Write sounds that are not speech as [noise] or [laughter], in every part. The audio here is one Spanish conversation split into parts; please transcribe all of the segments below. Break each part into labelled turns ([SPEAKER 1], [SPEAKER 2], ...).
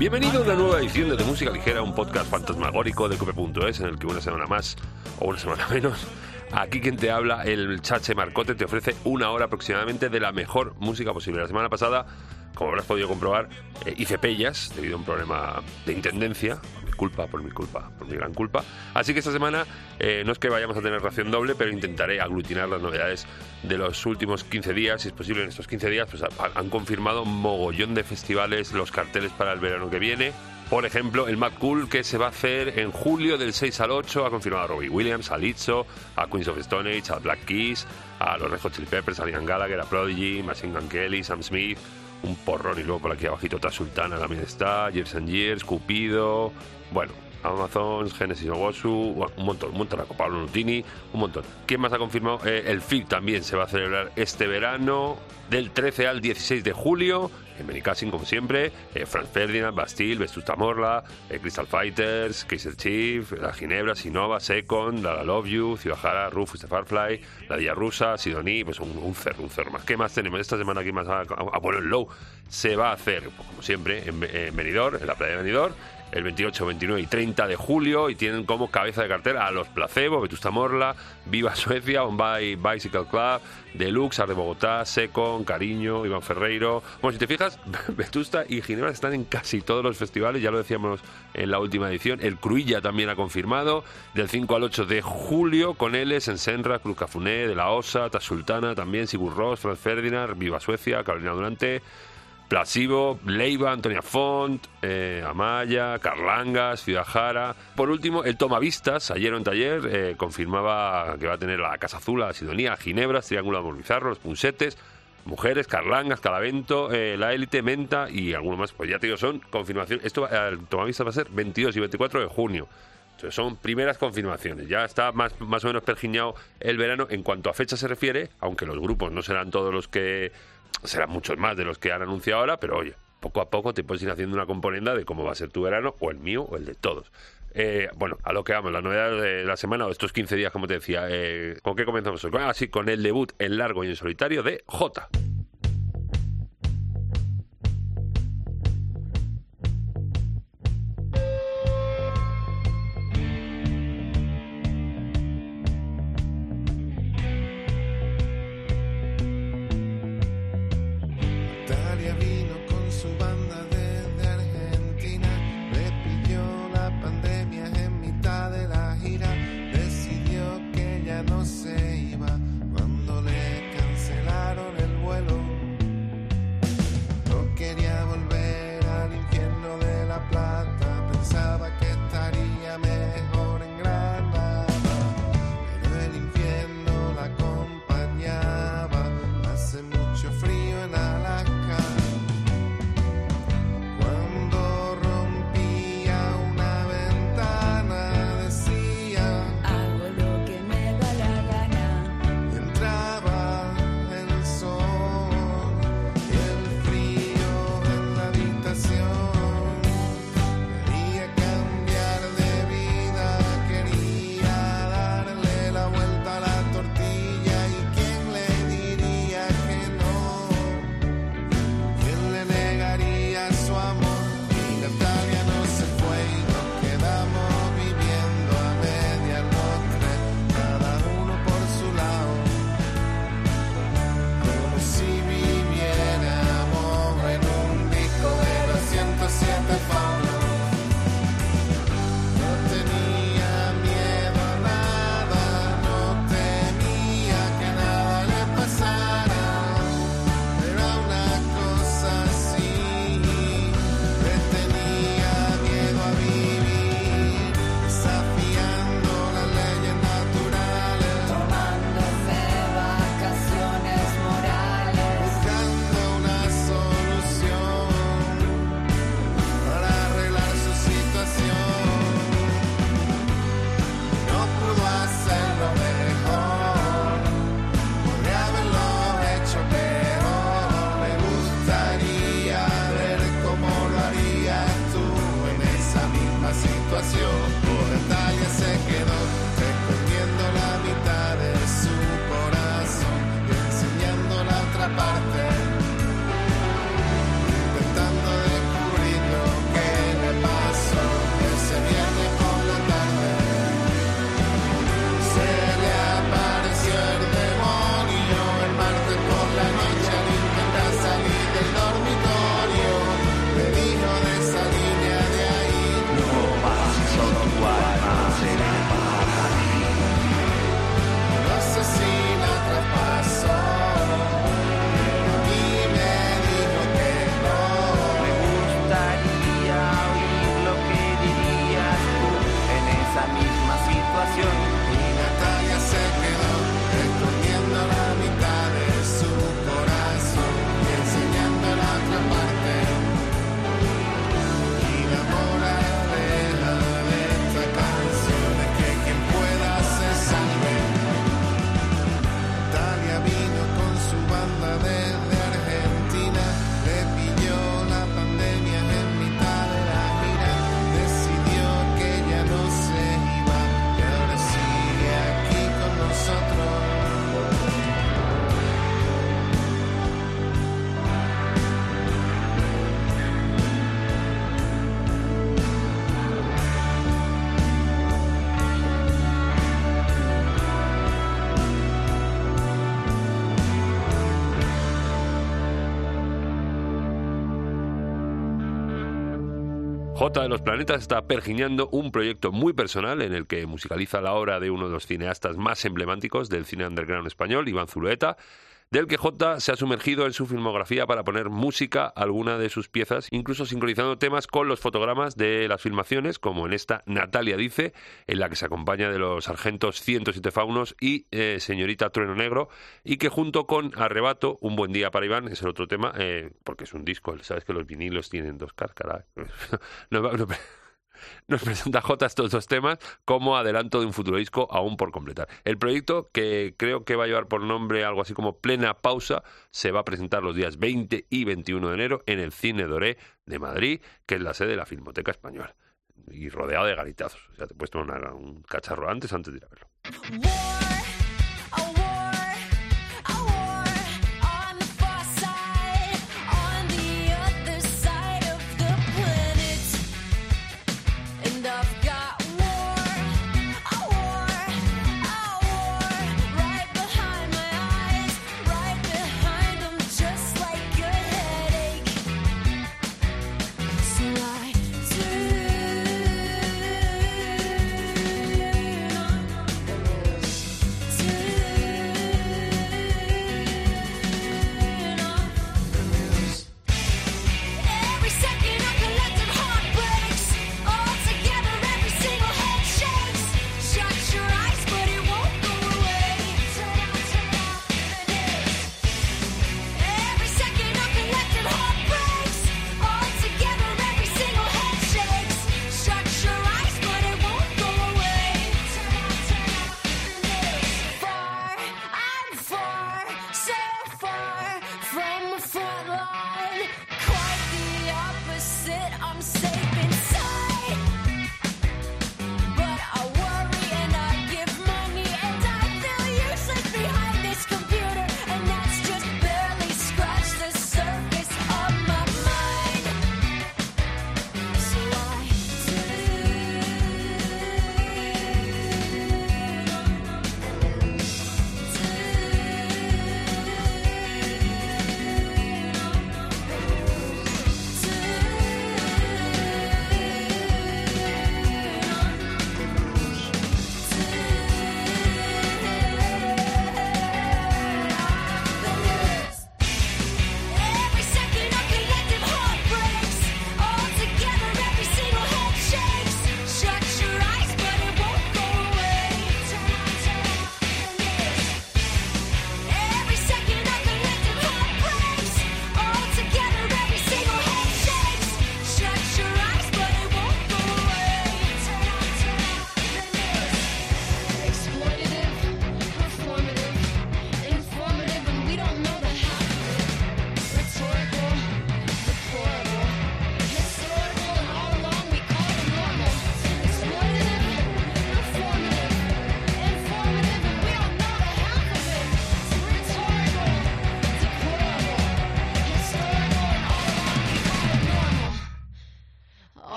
[SPEAKER 1] Bienvenido a una nueva edición de, de Música Ligera, un podcast fantasmagórico de Cope.es en el que una semana más o una semana [laughs] menos Aquí quien te habla, el Chache Marcote, te ofrece una hora aproximadamente de la mejor música posible. La semana pasada, como habrás podido comprobar, eh, hice pellas debido a un problema de intendencia. Culpa, por mi culpa, por mi gran culpa. Así que esta semana eh, no es que vayamos a tener ración doble, pero intentaré aglutinar las novedades de los últimos 15 días. Si es posible, en estos 15 días pues, han confirmado mogollón de festivales, los carteles para el verano que viene. Por ejemplo, el Mad Cool que se va a hacer en julio del 6 al 8 ha confirmado a Robbie Williams, a Lizzo, a Queens of Stone Age, a Black Keys, a los Red Hot Chili Peppers, a Liam Gallagher, a Prodigy, Machine Gun Kelly, Sam Smith, un porrón y luego por aquí abajito otra Sultana también está, Years and Years, Cupido, bueno, Amazon, Genesis Ogosu, un montón, un montón, a Pablo Nutini, un montón. ¿Quién más ha confirmado? Eh, el FIC también se va a celebrar este verano, del 13 al 16 de julio, en Benicassin, como siempre, eh, Franz Ferdinand, Bastille, Vestusta Morla, eh, Crystal Fighters, Kaiser Chief, La Ginebra, Sinova, Second, La, Love You, Ciudadjara, Rufus de Farfly, La Día Rusa, Sidoní, pues un, un cerro, un cerro más. ¿Qué más tenemos esta semana aquí más a, a, poner low? Se va a hacer, pues, como siempre, en, en Benidorm, en la playa de Benidorm, el 28, 29 y 30 de julio y tienen como cabeza de cartel a los Placebo, Vetusta Morla, Viva Suecia, Bombay Bicycle Club, Deluxe, Ar de Bogotá, Secon, Cariño, Iván Ferreiro. Bueno, si te fijas, [laughs] Vetusta y Ginebra están en casi todos los festivales, ya lo decíamos en la última edición. El Cruilla también ha confirmado, del 5 al 8 de julio, con Eles, en Senra, Cruz Cafuné, de la Osa, Tasultana también, Sigur Ross, Franz Ferdinand, Viva Suecia, Carolina Durante. Plasivo, Leiva, Antonia Font, eh, Amaya, Carlangas, Ciudad Jara. Por último, el Tomavistas, ayer en taller, eh, confirmaba que va a tener la Casa Azul, la Sidonia, Ginebra, Triángulo Amor Bizarro, los Punsetes, Mujeres, Carlangas, Calavento, eh, La Élite, Menta y alguno más. Pues ya te digo, son confirmaciones. Esto, el Tomavistas va a ser 22 y 24 de junio. Entonces son primeras confirmaciones. Ya está más, más o menos pergiñado el verano en cuanto a fecha se refiere, aunque los grupos no serán todos los que serán muchos más de los que han anunciado ahora, pero oye, poco a poco te puedes ir haciendo una componenda de cómo va a ser tu verano, o el mío, o el de todos. Eh, bueno, a lo que vamos, la novedad de la semana o estos 15 días, como te decía, eh, ¿con qué comenzamos? Ah, sí, con el debut en largo y en solitario de J. J de los Planetas está pergiñando un proyecto muy personal en el que musicaliza la obra de uno de los cineastas más emblemáticos del cine underground español, Iván Zulueta, del que J se ha sumergido en su filmografía para poner música a alguna de sus piezas, incluso sincronizando temas con los fotogramas de las filmaciones, como en esta Natalia dice, en la que se acompaña de los sargentos 107 faunos y eh, señorita Trueno Negro, y que junto con Arrebato, Un buen día para Iván, es el otro tema, eh, porque es un disco, sabes que los vinilos tienen dos cáscaras. [laughs] no, no, nos [laughs] presenta J estos dos temas como adelanto de un futuro disco aún por completar. El proyecto, que creo que va a llevar por nombre algo así como Plena Pausa, se va a presentar los días 20 y 21 de enero en el Cine Doré de Madrid, que es la sede de la Filmoteca Española. Y rodeado de garitazos. Sea, te puedes tomar un cacharro antes, antes de ir a verlo.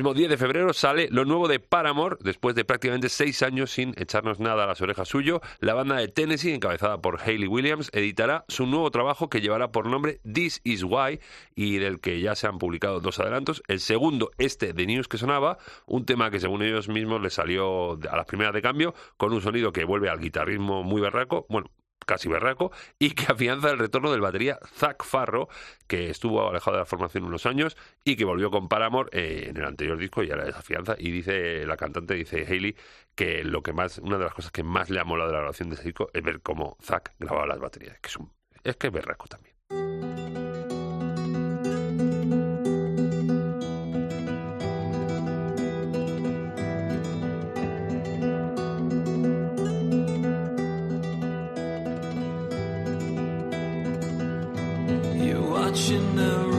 [SPEAKER 1] Próximo 10 de febrero sale lo nuevo de Paramore, después de prácticamente seis años sin echarnos nada a las orejas suyo. La banda de Tennessee, encabezada por Hayley Williams, editará su nuevo trabajo que llevará por nombre This Is Why y del que ya se han publicado dos adelantos. El segundo, este de News que sonaba, un tema que según ellos mismos les salió a las primeras de cambio, con un sonido que vuelve al guitarrismo muy berraco. Bueno, casi berraco, y que [laughs] afianza el retorno del batería Zach Farro, que estuvo alejado de la formación unos años y que volvió con Paramore eh, en el anterior disco y ahora desafianza. Y dice la cantante, dice Hayley, que lo que más, una de las cosas que más le ha molado de la grabación de ese disco es ver cómo Zach grababa las baterías, que es, un, es que es berraco también. Watching the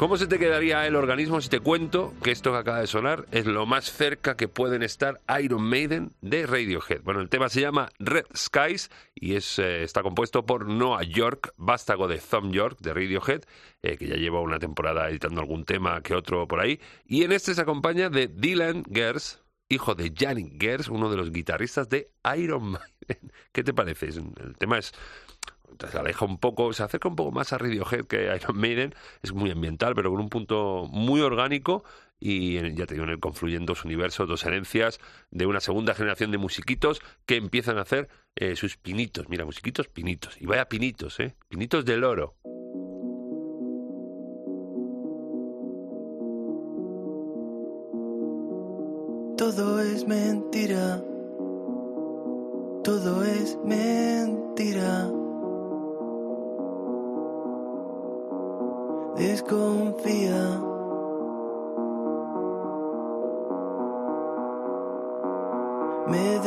[SPEAKER 1] ¿Cómo se te quedaría el organismo si te cuento que esto que acaba de sonar es lo más cerca que pueden estar Iron Maiden de Radiohead? Bueno, el tema se llama Red Skies y es, eh, está compuesto por Noah York, vástago de Thumb York de Radiohead, eh, que ya lleva una temporada editando algún tema que otro por ahí. Y en este se acompaña de Dylan Gers, hijo de Yannick Gers, uno de los guitarristas de Iron [laughs] Maiden. ¿Qué te parece? El tema es se aleja un poco, se acerca un poco más a Radiohead que a Iron Maiden, es muy ambiental, pero con un punto muy orgánico y ya te digo, en el confluyen dos universos, dos herencias de una segunda generación de musiquitos que empiezan a hacer eh, sus pinitos, mira, musiquitos pinitos, y vaya pinitos, ¿eh? Pinitos del oro.
[SPEAKER 2] Todo es mentira, todo es mentira. Desconfía. Me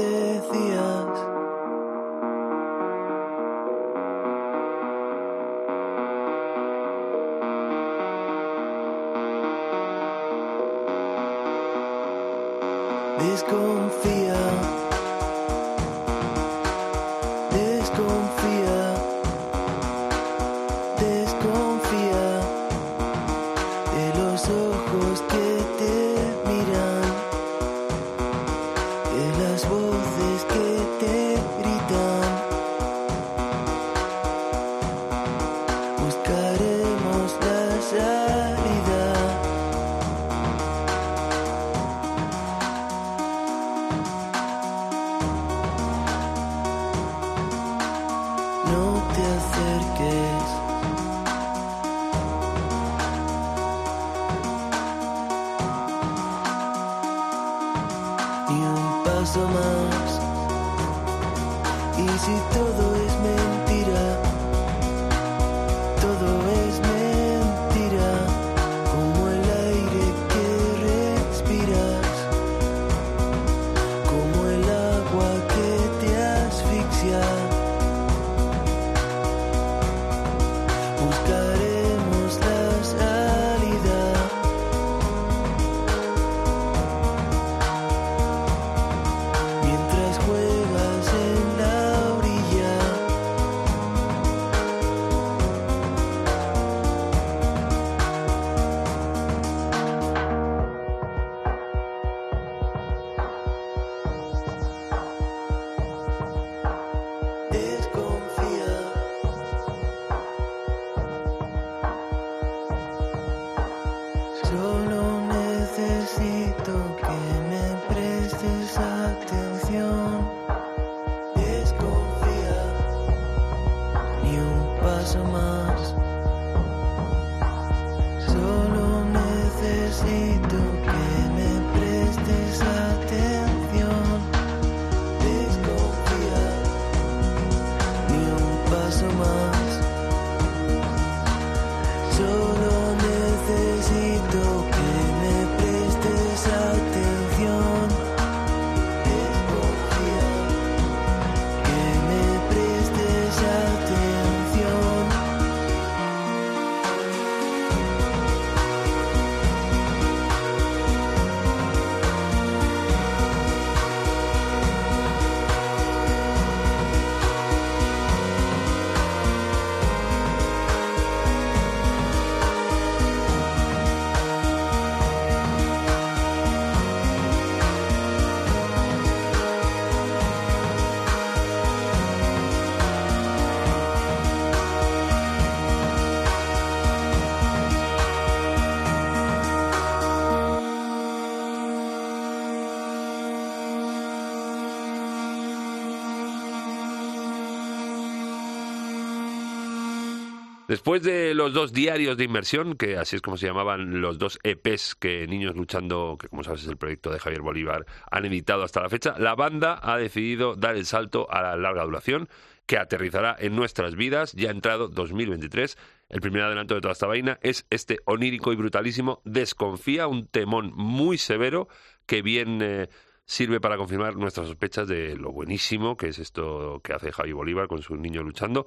[SPEAKER 3] Después de los dos diarios de inmersión, que así es como se llamaban los dos EPs que Niños Luchando, que como sabes es el proyecto de Javier Bolívar, han editado hasta la fecha, la banda ha decidido dar el salto a la larga duración que aterrizará en nuestras vidas ya entrado 2023. El primer adelanto de toda esta vaina es este onírico y brutalísimo Desconfía, un temón muy severo que bien... eh, sirve para confirmar nuestras sospechas de lo buenísimo que es esto que hace Javi Bolívar con su niño luchando,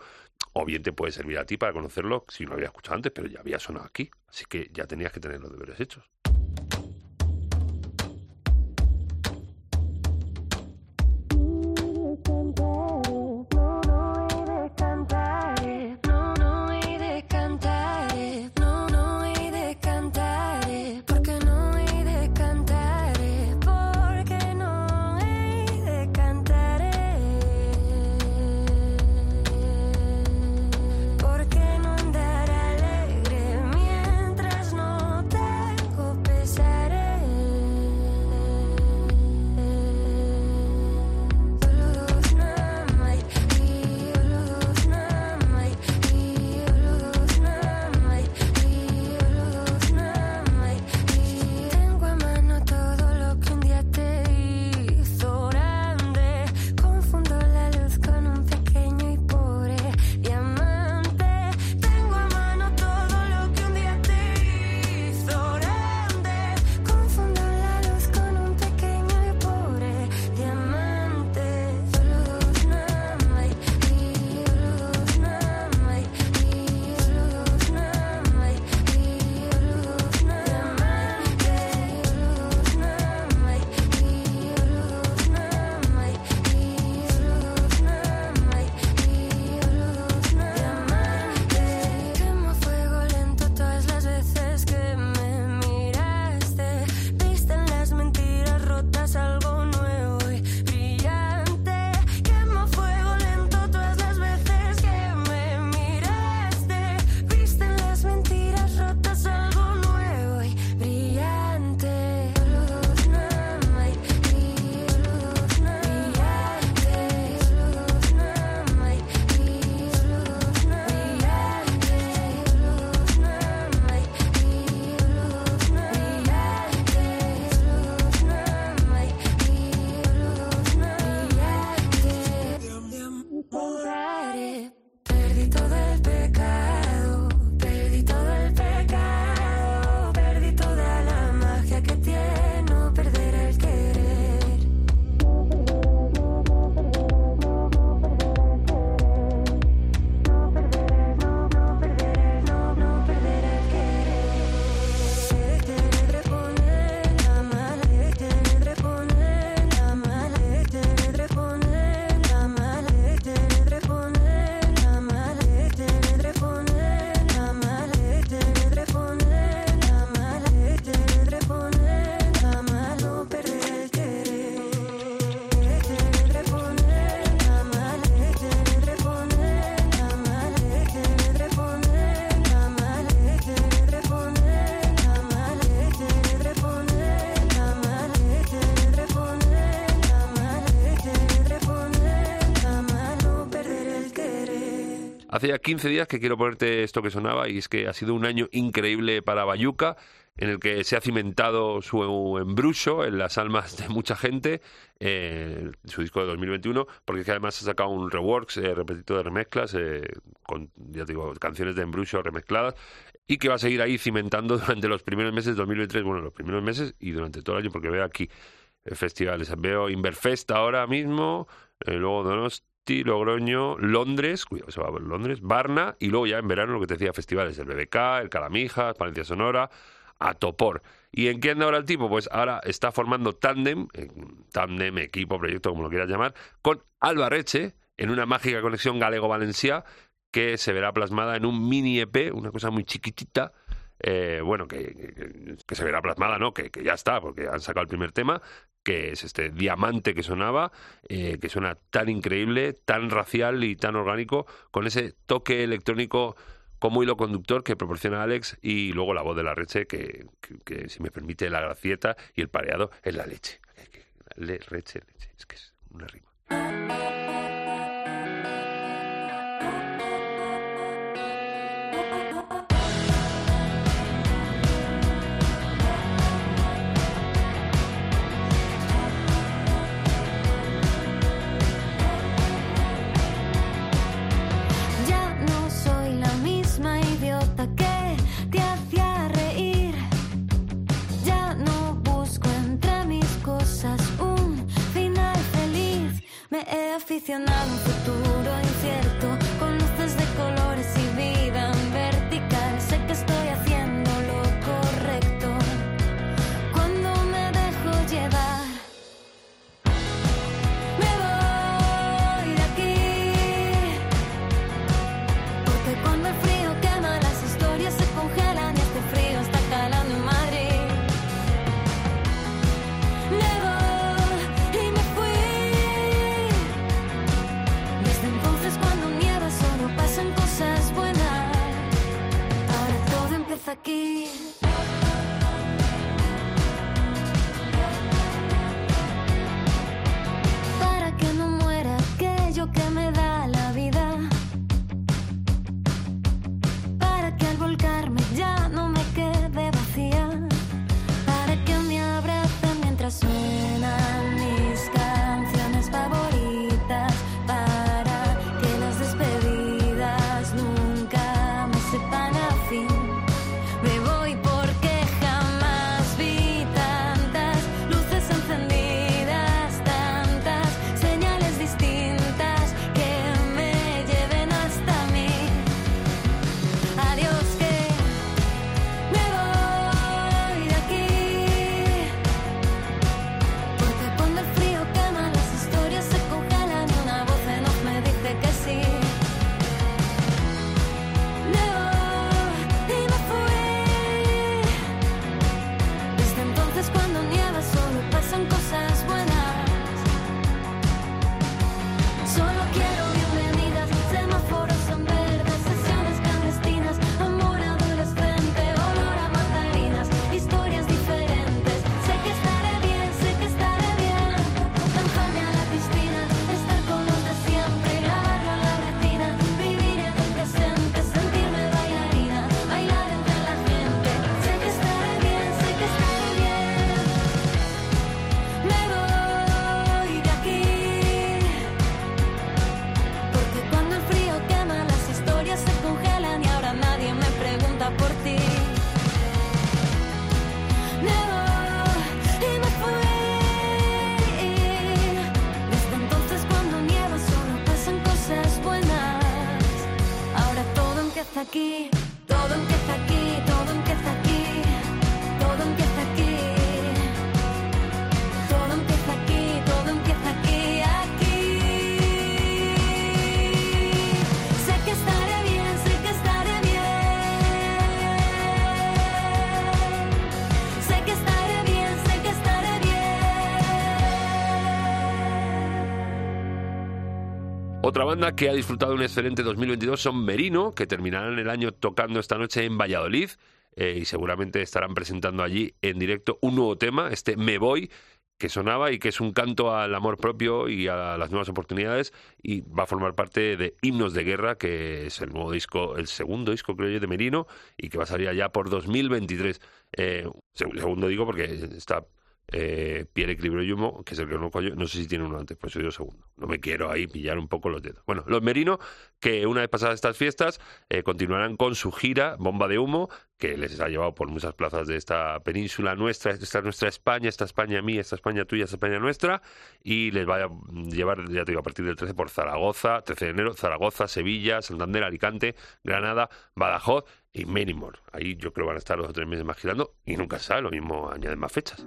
[SPEAKER 3] o bien te puede servir a ti para conocerlo si no lo habías escuchado antes, pero ya había sonado aquí, así que ya tenías que tener los deberes hechos. Hace ya 15 días que quiero ponerte esto que sonaba y es que ha sido un año increíble para Bayuca en el que se ha cimentado su embrujo en las almas de mucha gente, eh, su disco de 2021, porque es que además ha sacado un reworks, eh, repetido de remezclas, eh, con, ya te digo, canciones de embrujo remezcladas, y que va a seguir ahí cimentando [laughs] durante los primeros meses de 2023, bueno, los primeros meses y durante todo el año, porque veo aquí eh, festivales, veo Inverfest ahora mismo, luego Donosti, Logroño, Londres, cuidado, se va a ver Londres, Varna, y luego ya en verano lo que te decía, festivales, el BBK, el Calamijas, Palencia Sonora, a topor. ¿Y en qué anda ahora el tipo? Pues ahora está formando tándem, eh, tándem, equipo, proyecto, como lo quieras llamar, con Albarreche en una mágica conexión galego-valencia que se verá plasmada en un mini EP, una cosa muy chiquitita, eh, bueno, que, se verá plasmada, ¿no? Que ya está, porque han sacado el primer tema, que es este diamante que sonaba, eh, que suena tan increíble, tan racial y tan orgánico, con ese toque electrónico como hilo conductor que proporciona Alex y luego la voz de la reche que, si me permite la gracieta y el pareado es la leche. Le, reche, leche, es que es una rima.
[SPEAKER 4] Aficionado a un futuro aquí.
[SPEAKER 1] Otra banda que ha disfrutado un excelente 2022 son Merino, que terminarán el año tocando esta noche en Valladolid eh, y seguramente estarán presentando allí en directo un nuevo tema, este Me Voy, que sonaba y que es un canto al amor propio y a las nuevas oportunidades y va a formar parte de Himnos de Guerra, que es el nuevo disco, el segundo disco creo yo de Merino y que va a salir allá por 2023. Eh, seg- segundo digo porque está eh, Pierre Equilibrio Yumo, que es el que no yo, no sé si tiene uno antes, pues soy yo segundo. No me quiero ahí pillar un poco los dedos. Bueno, los Merino, que una vez pasadas estas fiestas, eh, continuarán con su gira Bomba de Humo, que les ha llevado por muchas plazas de esta península nuestra, esta es nuestra España, esta España mía, esta España tuya, esta España nuestra, y les va a llevar, ya te digo, a partir del 13 por Zaragoza, 13 de enero, Zaragoza, Sevilla, Santander, Alicante, Granada, Badajoz y Menimor. Ahí yo creo van a estar dos o tres meses más girando y nunca sabe, lo mismo añaden más fechas.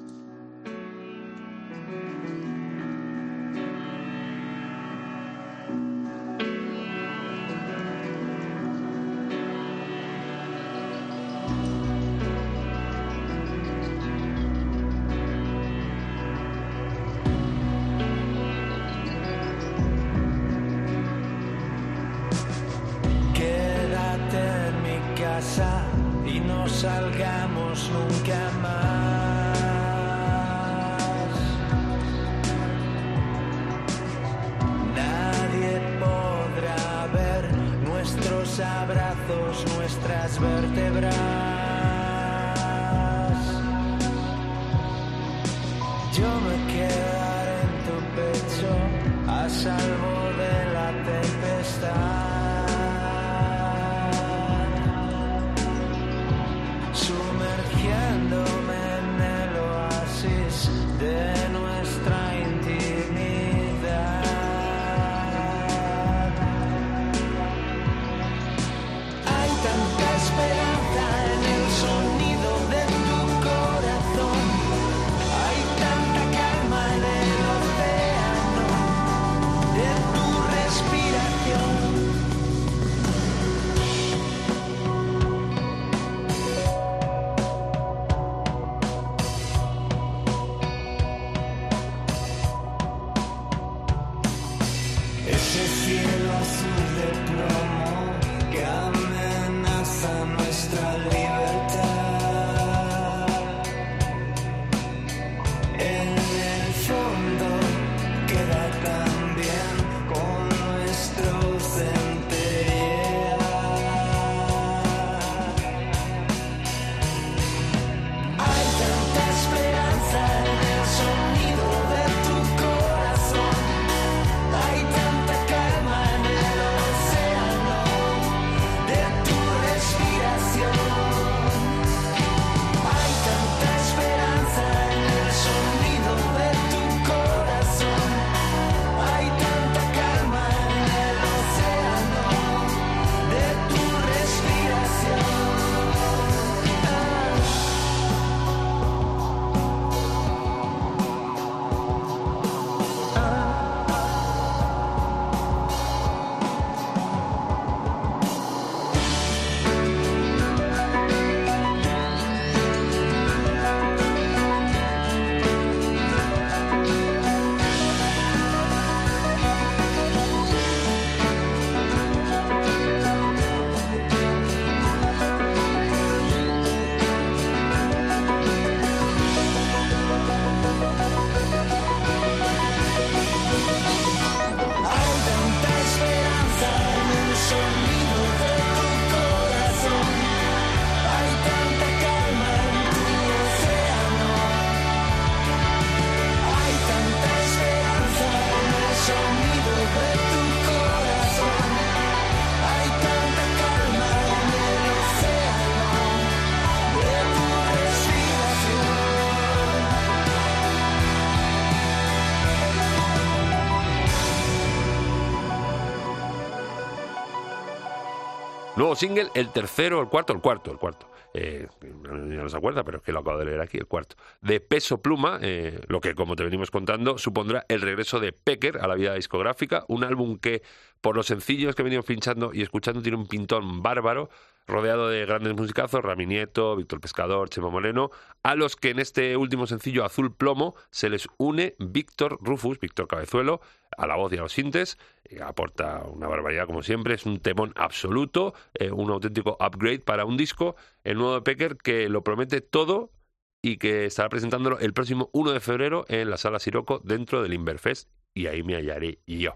[SPEAKER 3] Single, el tercero, el cuarto, el cuarto, el cuarto. Eh, no se acuerda, pero es que lo acabo de leer aquí, el cuarto. De Peso Pluma, eh, lo que, como te venimos contando, supondrá el regreso de Pecker a la vida discográfica, un álbum que, por los sencillos que venimos pinchando y escuchando, tiene un pintón bárbaro, rodeado de grandes musicazos, Rami Nieto, Víctor Pescador, Chema Moreno, a los que en este último sencillo Azul Plomo se les une Víctor Rufus, Víctor Cabezuelo, a la voz y a los sintes, aporta una barbaridad como siempre, es un temón absoluto, eh, un auténtico upgrade para un disco, el nuevo de Pecker que lo promete todo y que estará presentándolo el próximo 1 de febrero en la Sala Siroco dentro del Inverfest y ahí me hallaré yo.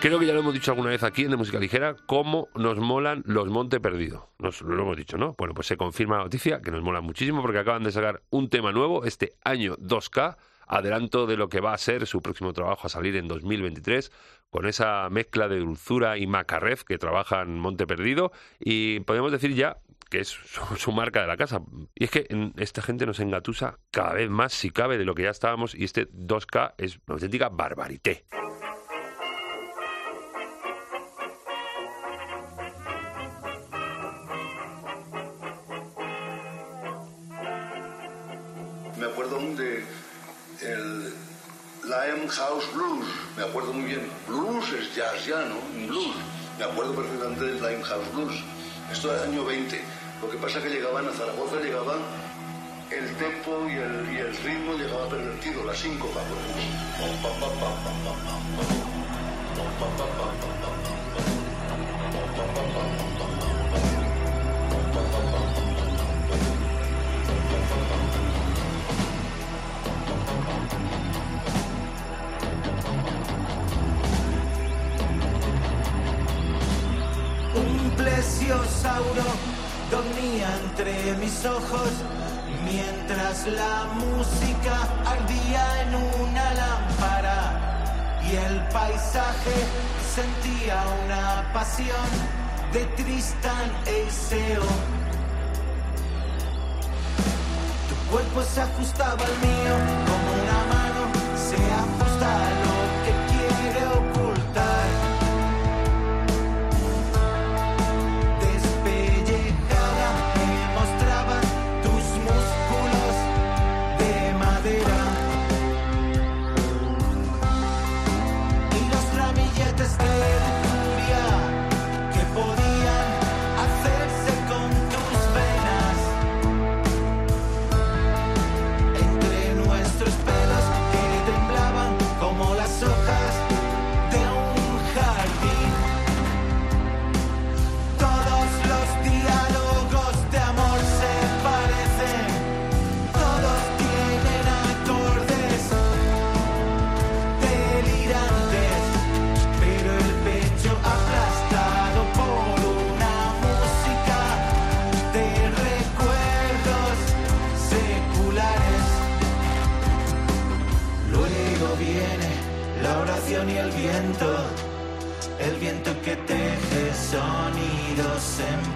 [SPEAKER 3] Creo que ya lo hemos dicho alguna vez aquí en de Música Ligera, cómo nos molan los Monte Perdido. Nos lo hemos dicho, ¿no? Bueno, pues se confirma la noticia que nos molan muchísimo porque acaban de sacar un tema nuevo este año 2K, adelanto de lo que va a ser su próximo trabajo a salir en 2023, con esa mezcla de dulzura y macarref que trabajan Monte Perdido y podemos decir ya que es su, [laughs] su marca de la casa. Y es que esta gente nos engatusa cada vez más, si cabe, de lo que ya estábamos y este 2K es una auténtica barbarité.
[SPEAKER 5] House Blues, me acuerdo muy bien, blues es jazz ya, ¿no? Blues, me acuerdo perfectamente del Limehouse Blues, esto era el año 20, lo que pasa es que llegaban a Zaragoza, llegaban el tempo y el, y el ritmo llegaba pervertido, la síncopa, por ejemplo.
[SPEAKER 6] dinosaurio dormía entre mis ojos mientras la música ardía en una lámpara y el paisaje sentía una pasión de Tristan e Iseo. Tu cuerpo se ajustaba al mío sonidos en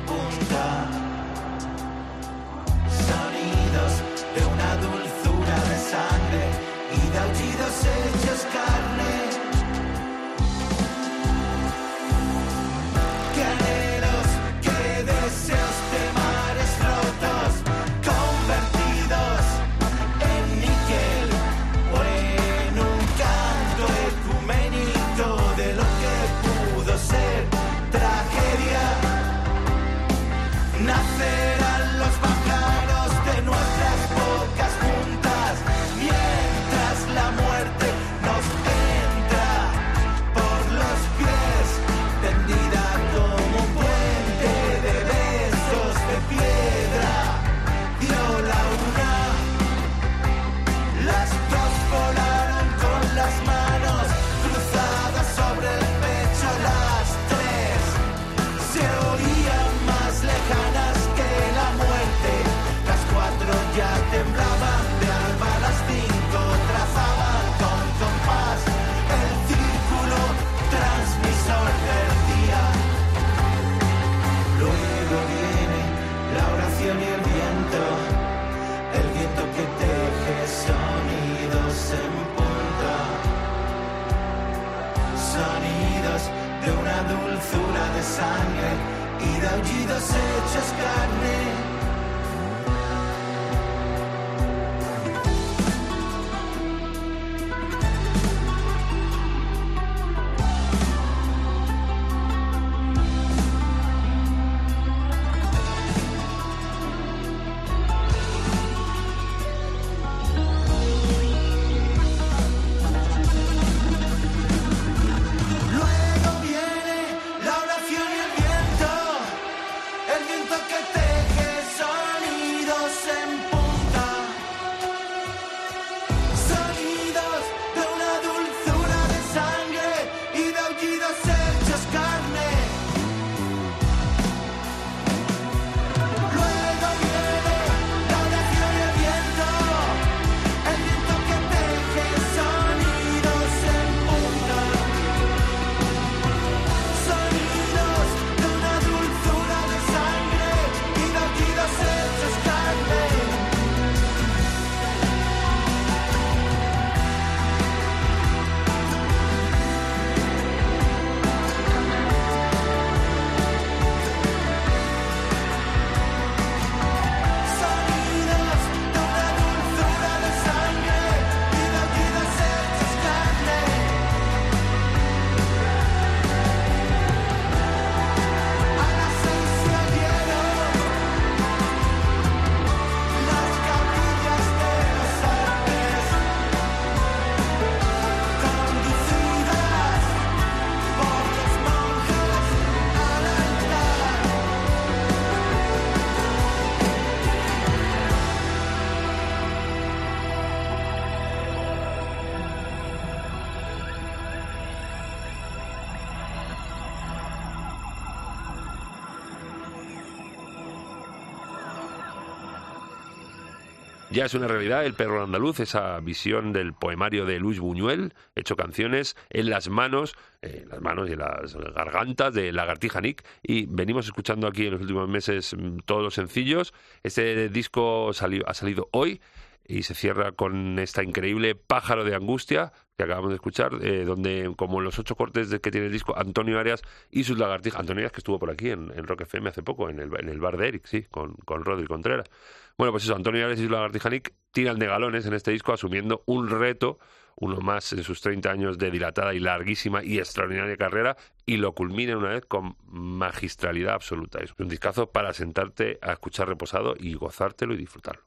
[SPEAKER 1] Ya es una realidad el perro andaluz, esa visión del poemario de Luis Buñuel, hecho canciones en las manos, eh, las manos y las gargantas de Lagartija Nick. Y venimos escuchando aquí en los últimos meses mm, todos los sencillos. Este disco salió- ha salido hoy y se cierra con esta increíble Pájaro de Angustia que acabamos de escuchar, eh, donde como en los ocho cortes de que tiene el disco Antonio Arias y sus lagartijas, Antonio Arias que estuvo por aquí en, en Rock FM hace poco, en el, en el bar de Eric, sí, con, con Rodri Contreras. Bueno, pues eso, Antonio Arias y Nick tiran de galones en este disco asumiendo un reto, uno más en sus 30 años de dilatada y larguísima y extraordinaria carrera y lo culmina una vez con magistralidad absoluta. Es un discazo para sentarte a escuchar reposado y gozártelo y disfrutarlo.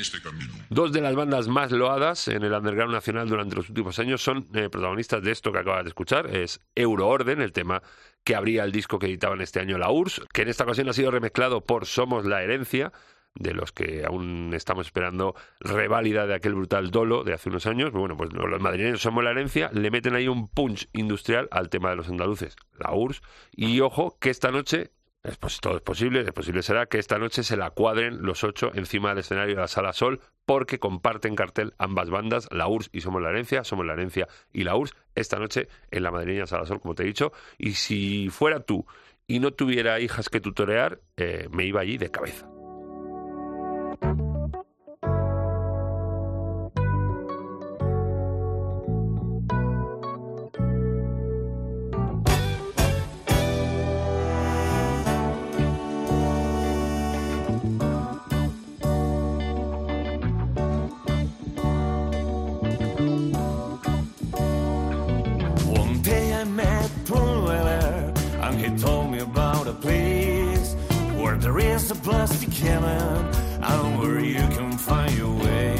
[SPEAKER 7] Este.
[SPEAKER 1] Dos de las bandas más loadas en el underground nacional durante los últimos años son eh, protagonistas de esto que acabas de escuchar. Es Euroorden, el tema que abría el disco que editaban este año la URSS, que en esta ocasión ha sido remezclado por Somos la Herencia, de los que aún estamos esperando reválida de aquel brutal dolo de hace unos años. Bueno, pues los madrileños somos la herencia, le meten ahí un punch industrial al tema de los andaluces, la URSS. Y ojo, que esta noche es, pues, todo es posible, es posible será que esta noche se la cuadren los ocho encima del escenario de la Sala Sol porque comparten cartel ambas bandas, la URSS y Somos la Herencia, Somos la Herencia y la URSS, esta noche en la madrileña Sala Sol, como te he dicho. Y si fuera tú y no tuviera hijas que tutorear, eh, me iba allí de cabeza.
[SPEAKER 8] plastic cannon. I don't worry, you can find your way.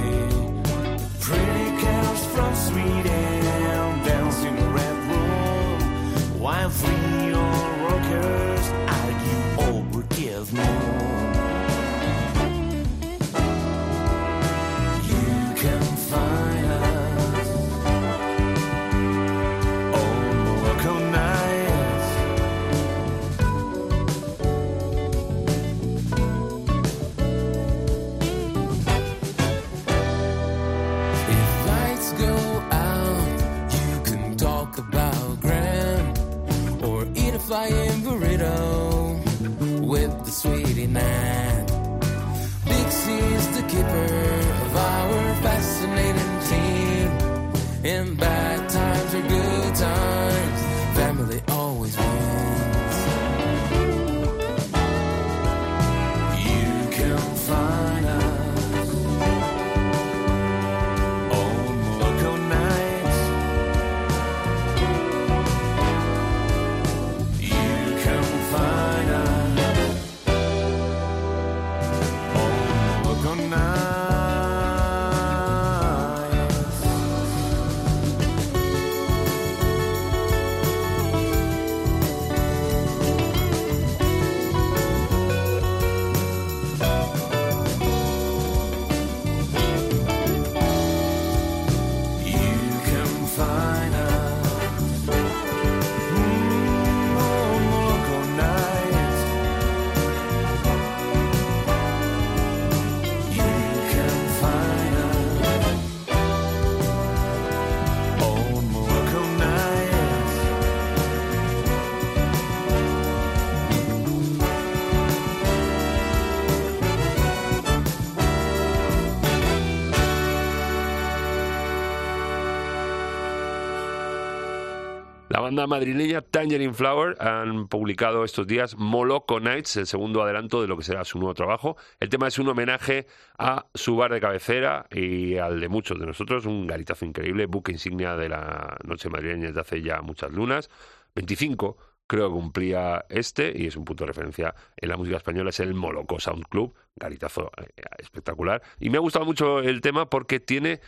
[SPEAKER 1] La banda madrileña Tangerine Flower han publicado estos días Moloco Nights, el segundo adelanto de lo que será su nuevo trabajo. El tema es un homenaje a su bar de cabecera y al de muchos de nosotros, un garitazo increíble, buque insignia de la noche madrileña desde hace ya muchas lunas. 25 creo que cumplía este y es un punto de referencia en la música española, es el Moloco Sound Club, garitazo eh, espectacular. Y me ha gustado mucho el tema porque tiene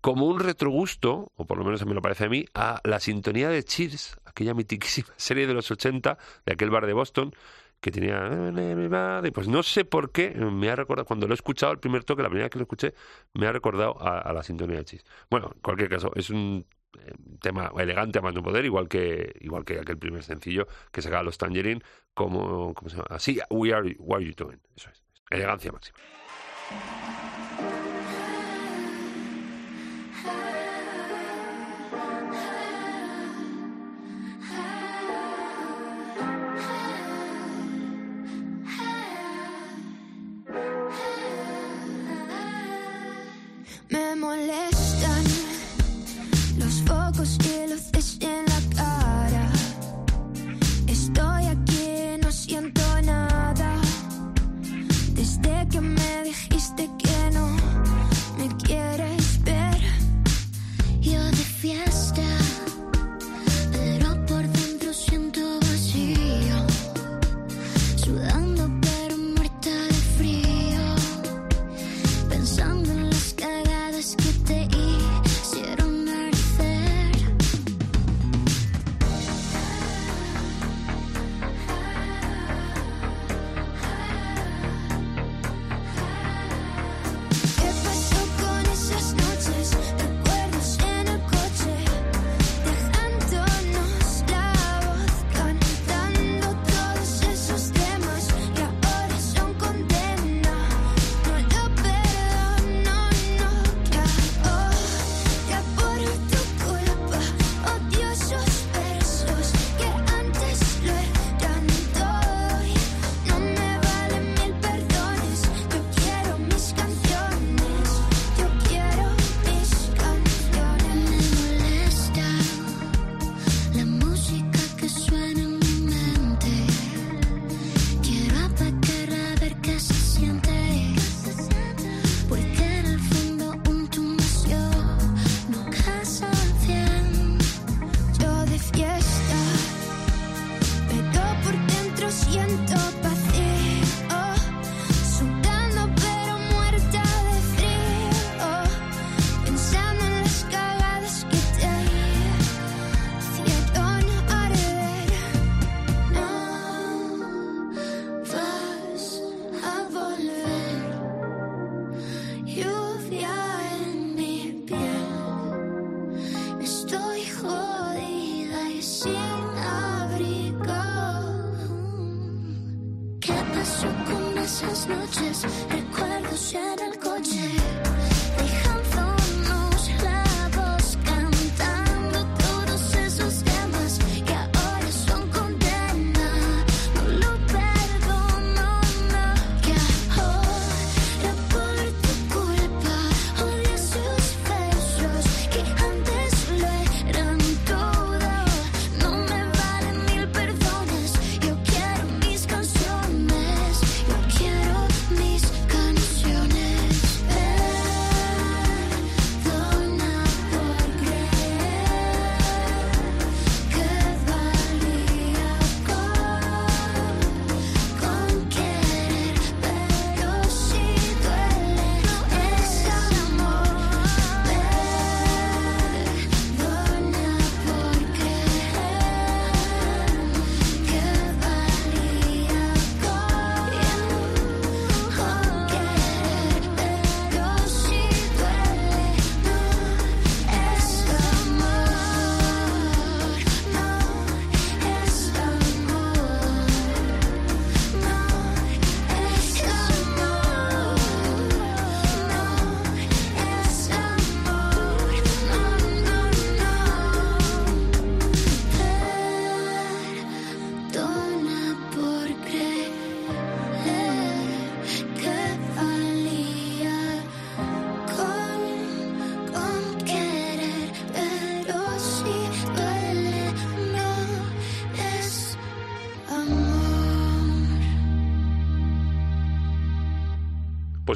[SPEAKER 1] como un retrogusto, o por lo menos a mí lo parece a mí, a la sintonía de Cheers, aquella mitiquísima [laughs] serie de los 80 de aquel bar de Boston que tenía pues no sé por qué me ha recordado cuando lo he escuchado el primer toque la primera vez que lo escuché me ha recordado a, la sintonía de Cheers. Bueno en cualquier caso es un eh, tema elegante a más poder igual que igual que aquel primer sencillo que sacaba los Tangerine como ¿cómo se llama? así We Are What Are You Doing eso es. Elegancia máxima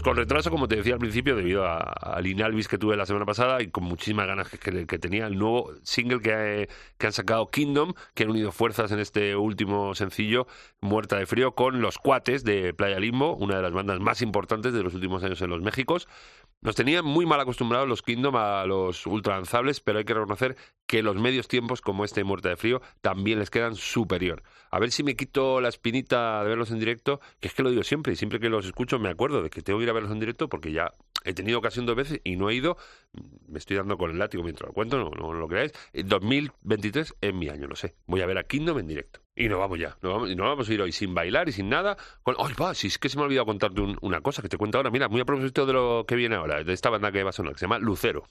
[SPEAKER 4] con
[SPEAKER 1] retraso, como te decía al principio, debido a- al Inalvis que tuve la semana pasada y con muchísimas ganas que, tenía el nuevo single que, que han sacado Kingdom, que han unido fuerzas en este último sencillo, Muerta de Frío, con los Cuates de Playa Limbo, una de las bandas más importantes de los últimos años en los Méxicos. Nos tenían muy mal acostumbrados los Kingdom a los ultra lanzables, pero hay que reconocer que los medios tiempos, como este Muerta de Frío, también les quedan superior. A ver si me quito la espinita de verlos en directo, que es que lo digo siempre, y siempre que los escucho me acuerdo de que tengo que ir a verlos en directo porque ya he tenido ocasión dos veces y no he ido. Me estoy dando con el látigo mientras lo cuento, no, no, lo creáis. En 2023 es mi año, lo sé. Voy a ver a Kingdom en directo. Y nos vamos ya. Nos vamos, y nos vamos a ir hoy sin bailar y sin nada. Con... ¡Ay, va! Si es que se me ha olvidado contarte un- una cosa que te cuento ahora. Mira, muy a propósito de lo que viene ahora, de esta banda que va a sonar, que se llama Lucero.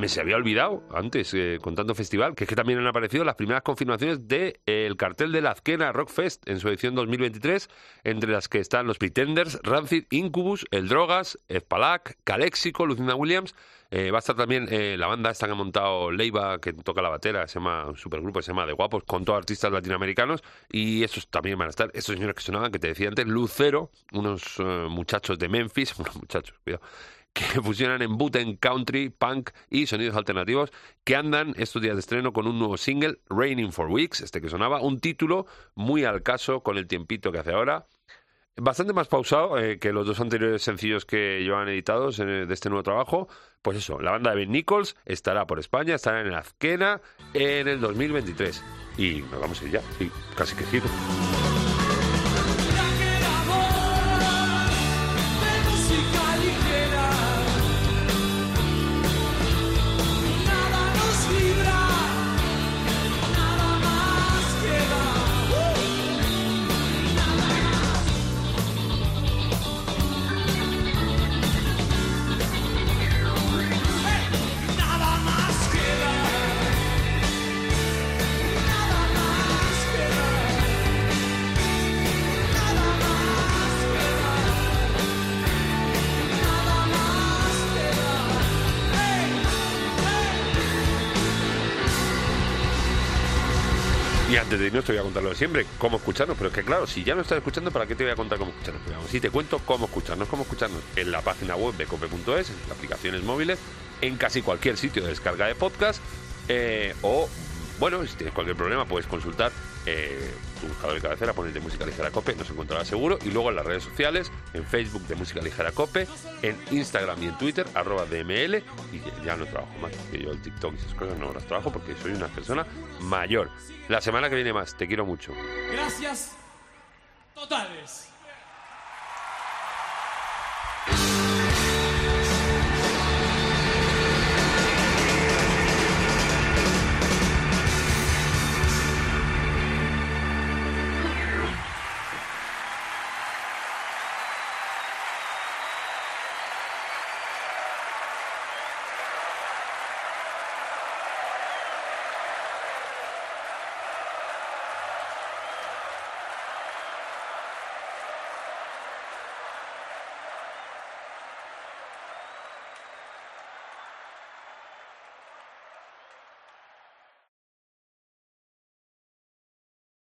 [SPEAKER 1] Me se había olvidado antes, eh, contando festival, que es que también han aparecido las primeras confirmaciones del cartel de la Azquena Rock Fest en su edición 2023, entre las que están los Pretenders, Rancid, Incubus, El Drogas, Spalak, Calexico, Lucinda Williams. Eh, va a estar también eh, la banda esta que ha montado Leiva, que toca la batera, se llama un supergrupo, se llama De Guapos, con todos artistas latinoamericanos. Y esos también van a estar, estos señores que sonaban, que te decía antes, Lucero, unos eh, muchachos de Memphis, [laughs] unos muchachos, cuidado que [laughs] fusionan en bootleg, country, punk y sonidos alternativos, que andan estos días de estreno con un nuevo single, Raining for Weeks, este que sonaba, un título muy al caso con el tiempito que hace ahora. Bastante más pausado eh, que los dos anteriores sencillos que llevan editados en- de este nuevo trabajo. Pues eso, la banda de Ben Nichols estará por España, estará en Azquena en el 2023. Y nos vamos a ir ya, sí, casi que giro. Voy a contar lo de siempre, cómo escucharnos. Pero es que claro, si ya no estás escuchando, ¿para qué te voy a contar cómo escucharnos? Pero vamos, si te cuento cómo escucharnos, cómo escucharnos en la página web de cope.es, en las aplicaciones móviles, en casi cualquier sitio de descarga de podcast, eh, o, bueno, si tienes cualquier problema, puedes consultar eh, tu buscador de cabecera, pones de música ligera cope, nos encontrarás seguro, y luego en las redes sociales, en Facebook de música ligera cope, en Instagram y en Twitter, arroba DML, y ya- no trabajo más, que yo el TikTok y esas cosas no las trabajo porque soy una persona mayor. La semana que viene más, te quiero mucho.
[SPEAKER 9] Gracias totales.